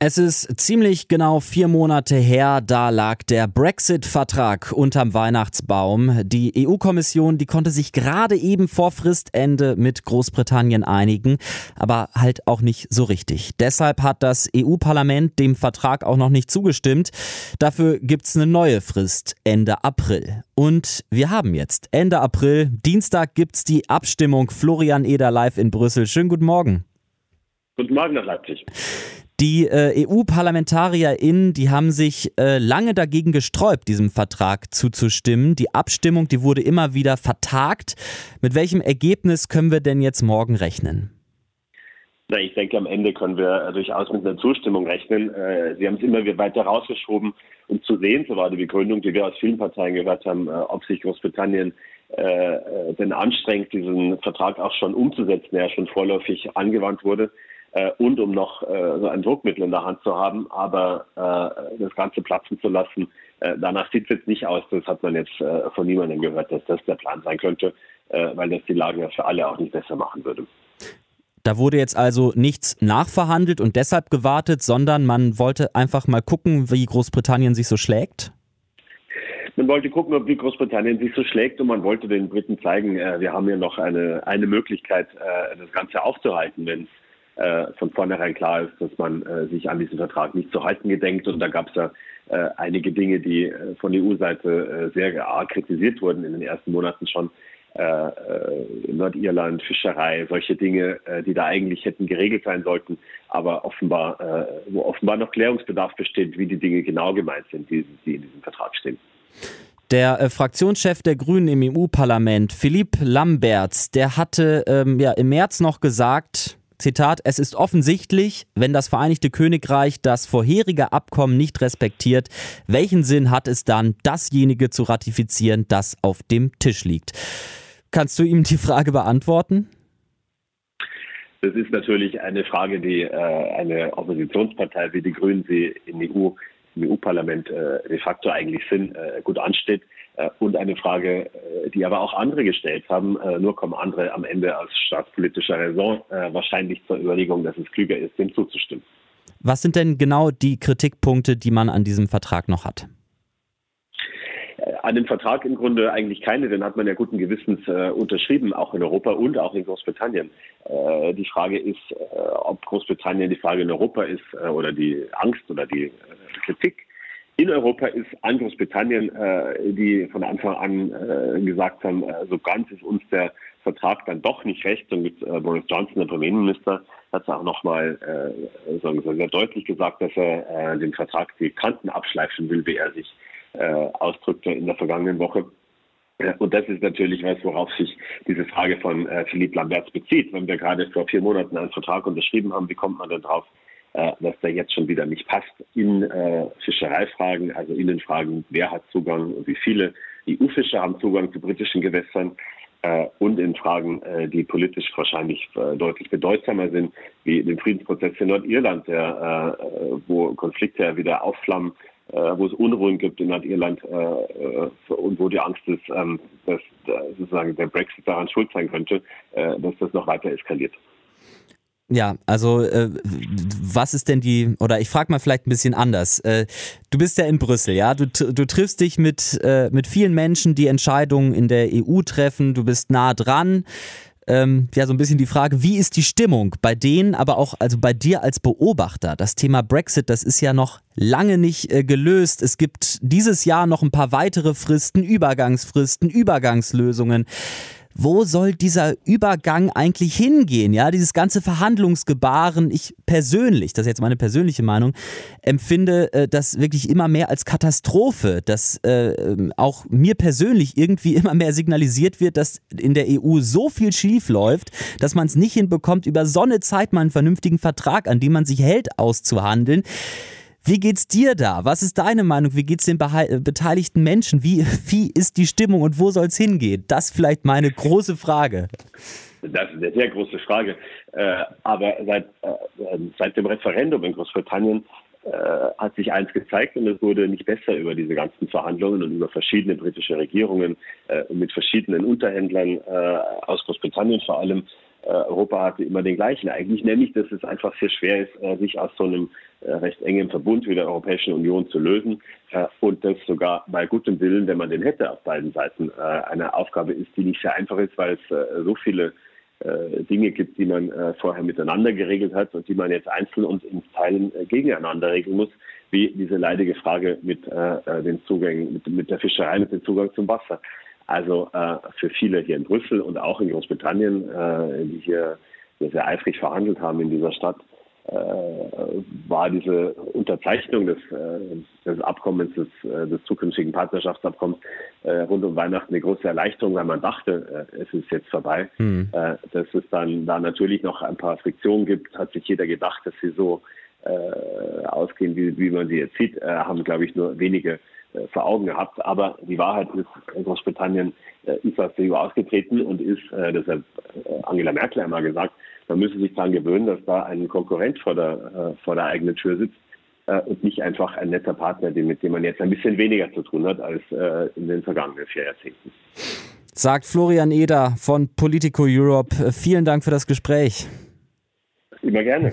Es ist ziemlich genau vier Monate her, da lag der Brexit-Vertrag unterm Weihnachtsbaum. Die EU-Kommission, die konnte sich gerade eben vor Fristende mit Großbritannien einigen, aber halt auch nicht so richtig. Deshalb hat das EU-Parlament dem Vertrag auch noch nicht zugestimmt. Dafür gibt's eine neue Frist, Ende April. Und wir haben jetzt Ende April, Dienstag gibt's die Abstimmung. Florian Eder live in Brüssel. Schönen guten Morgen. Guten Morgen nach Leipzig. Die äh, EU-ParlamentarierInnen, die haben sich äh, lange dagegen gesträubt, diesem Vertrag zuzustimmen. Die Abstimmung, die wurde immer wieder vertagt. Mit welchem Ergebnis können wir denn jetzt morgen rechnen? Na, ich denke, am Ende können wir durchaus mit einer Zustimmung rechnen. Äh, Sie haben es immer weiter rausgeschoben, um zu sehen, so war die Begründung, die wir aus vielen Parteien gehört haben, äh, ob sich Großbritannien äh, äh, denn anstrengt, diesen Vertrag auch schon umzusetzen, der ja schon vorläufig angewandt wurde äh, und um noch äh, so ein Druckmittel in der Hand zu haben, aber äh, das Ganze platzen zu lassen, äh, danach sieht es jetzt nicht aus. Das hat man jetzt äh, von niemandem gehört, dass das der Plan sein könnte, äh, weil das die Lage ja für alle auch nicht besser machen würde. Da wurde jetzt also nichts nachverhandelt und deshalb gewartet, sondern man wollte einfach mal gucken, wie Großbritannien sich so schlägt? Man wollte gucken, ob wie Großbritannien sich so schlägt und man wollte den Briten zeigen, äh, wir haben ja noch eine, eine Möglichkeit, äh, das Ganze aufzuhalten, wenn es äh, von vornherein klar ist, dass man äh, sich an diesen Vertrag nicht zu halten gedenkt. Und da gab es ja äh, einige Dinge, die äh, von EU-Seite äh, sehr arg kritisiert wurden in den ersten Monaten schon. Nordirland, Fischerei, solche Dinge, die da eigentlich hätten geregelt sein sollten, aber offenbar, wo offenbar noch Klärungsbedarf besteht, wie die Dinge genau gemeint sind, die, die in diesem Vertrag stehen. Der äh, Fraktionschef der Grünen im EU-Parlament, Philipp Lamberts, der hatte ähm, ja, im März noch gesagt, Zitat, es ist offensichtlich, wenn das Vereinigte Königreich das vorherige Abkommen nicht respektiert, welchen Sinn hat es dann, dasjenige zu ratifizieren, das auf dem Tisch liegt? Kannst du ihm die Frage beantworten? Das ist natürlich eine Frage, die äh, eine Oppositionspartei wie die Grünen sie in EU, im EU-Parlament äh, de facto eigentlich sind, äh, gut ansteht. Äh, und eine Frage, äh, die aber auch andere gestellt haben. Äh, nur kommen andere am Ende aus staatspolitischer Raison wahrscheinlich zur Überlegung, dass es klüger ist, dem zuzustimmen. Was sind denn genau die Kritikpunkte, die man an diesem Vertrag noch hat? An dem Vertrag im Grunde eigentlich keine, den hat man ja guten Gewissens äh, unterschrieben, auch in Europa und auch in Großbritannien. Äh, die Frage ist, äh, ob Großbritannien die Frage in Europa ist oder die Angst oder die Kritik in Europa ist an Großbritannien, äh, die von Anfang an äh, gesagt haben, äh, so ganz ist uns der Vertrag dann doch nicht recht. Und mit äh, Boris Johnson, der Premierminister, hat es auch nochmal äh, sehr deutlich gesagt, dass er äh, den Vertrag die Kanten abschleifen will, wie er sich äh, ausdrückte in der vergangenen Woche. Und das ist natürlich was, worauf sich diese Frage von äh, Philippe Lamberts bezieht. Wenn wir gerade vor vier Monaten einen Vertrag unterschrieben haben, wie kommt man denn drauf, äh, dass der jetzt schon wieder nicht passt in äh, Fischereifragen, also in den Fragen, wer hat Zugang und wie viele EU-Fischer haben Zugang zu britischen Gewässern äh, und in Fragen, äh, die politisch wahrscheinlich äh, deutlich bedeutsamer sind, wie den Friedensprozess in Nordirland, der, äh, wo Konflikte ja wieder aufflammen, wo es Unruhen gibt in Nordirland und wo die Angst ist, ähm, dass sozusagen der Brexit daran schuld sein könnte, dass das noch weiter eskaliert. Ja, also äh, was ist denn die, oder ich frage mal vielleicht ein bisschen anders. Äh, du bist ja in Brüssel, ja? Du, du triffst dich mit, äh, mit vielen Menschen, die Entscheidungen in der EU treffen, du bist nah dran. Ähm, ja, so ein bisschen die Frage, wie ist die Stimmung bei denen, aber auch also bei dir als Beobachter? Das Thema Brexit, das ist ja noch lange nicht äh, gelöst. Es gibt dieses Jahr noch ein paar weitere Fristen, Übergangsfristen, Übergangslösungen wo soll dieser Übergang eigentlich hingehen? Ja, dieses ganze Verhandlungsgebaren, ich persönlich, das ist jetzt meine persönliche Meinung, empfinde äh, das wirklich immer mehr als Katastrophe, dass äh, ähm, auch mir persönlich irgendwie immer mehr signalisiert wird, dass in der EU so viel schief läuft, dass man es nicht hinbekommt, über so eine Zeit mal einen vernünftigen Vertrag, an dem man sich hält, auszuhandeln. Wie geht's dir da? Was ist deine Meinung? Wie geht's den beteiligten Menschen? Wie, wie ist die Stimmung und wo soll es hingehen? Das ist vielleicht meine große Frage. Das ist eine sehr große Frage. Äh, aber seit, äh, seit dem Referendum in Großbritannien äh, hat sich eins gezeigt und es wurde nicht besser über diese ganzen Verhandlungen und über verschiedene britische Regierungen und mit verschiedenen Unterhändlern aus Großbritannien vor allem. Äh, Europa hatte immer den gleichen eigentlich, nämlich dass es einfach sehr schwer ist, äh, sich aus so einem äh, recht engen Verbund wie der Europäischen Union zu lösen und das sogar bei gutem Willen, wenn man den hätte auf beiden Seiten, eine Aufgabe ist, die nicht sehr einfach ist, weil es so viele äh, Dinge gibt, die man äh, vorher miteinander geregelt hat und die man jetzt einzeln und in Teilen äh, gegeneinander regeln muss, wie diese leidige Frage mit äh, den Zugängen, mit, mit, der Fischerei, mit dem Zugang zum Wasser. Also äh, für viele hier in Brüssel und auch in Großbritannien, die hier sehr eifrig verhandelt haben in dieser Stadt, äh, war diese Unterzeichnung des, äh, des Abkommens, des, äh, des zukünftigen Partnerschaftsabkommens rund um Weihnachten eine große Erleichterung, weil man dachte, es ist jetzt vorbei. Mhm. Dass es dann da natürlich noch ein paar Friktionen gibt, hat sich jeder gedacht, dass sie so ausgehen, wie, wie man sie jetzt sieht, haben, glaube ich, nur wenige vor Augen gehabt. Aber die Wahrheit ist, Großbritannien ist aus der EU ausgetreten und ist, deshalb Angela Merkel einmal gesagt, man müsse sich daran gewöhnen, dass da ein Konkurrent vor der, äh, vor der eigenen Tür sitzt äh, und nicht einfach ein netter Partner, mit dem man jetzt ein bisschen weniger zu tun hat als äh, in den vergangenen vier Jahrzehnten. Sagt Florian Eder von Politico Europe. Vielen Dank für das Gespräch. Immer gerne.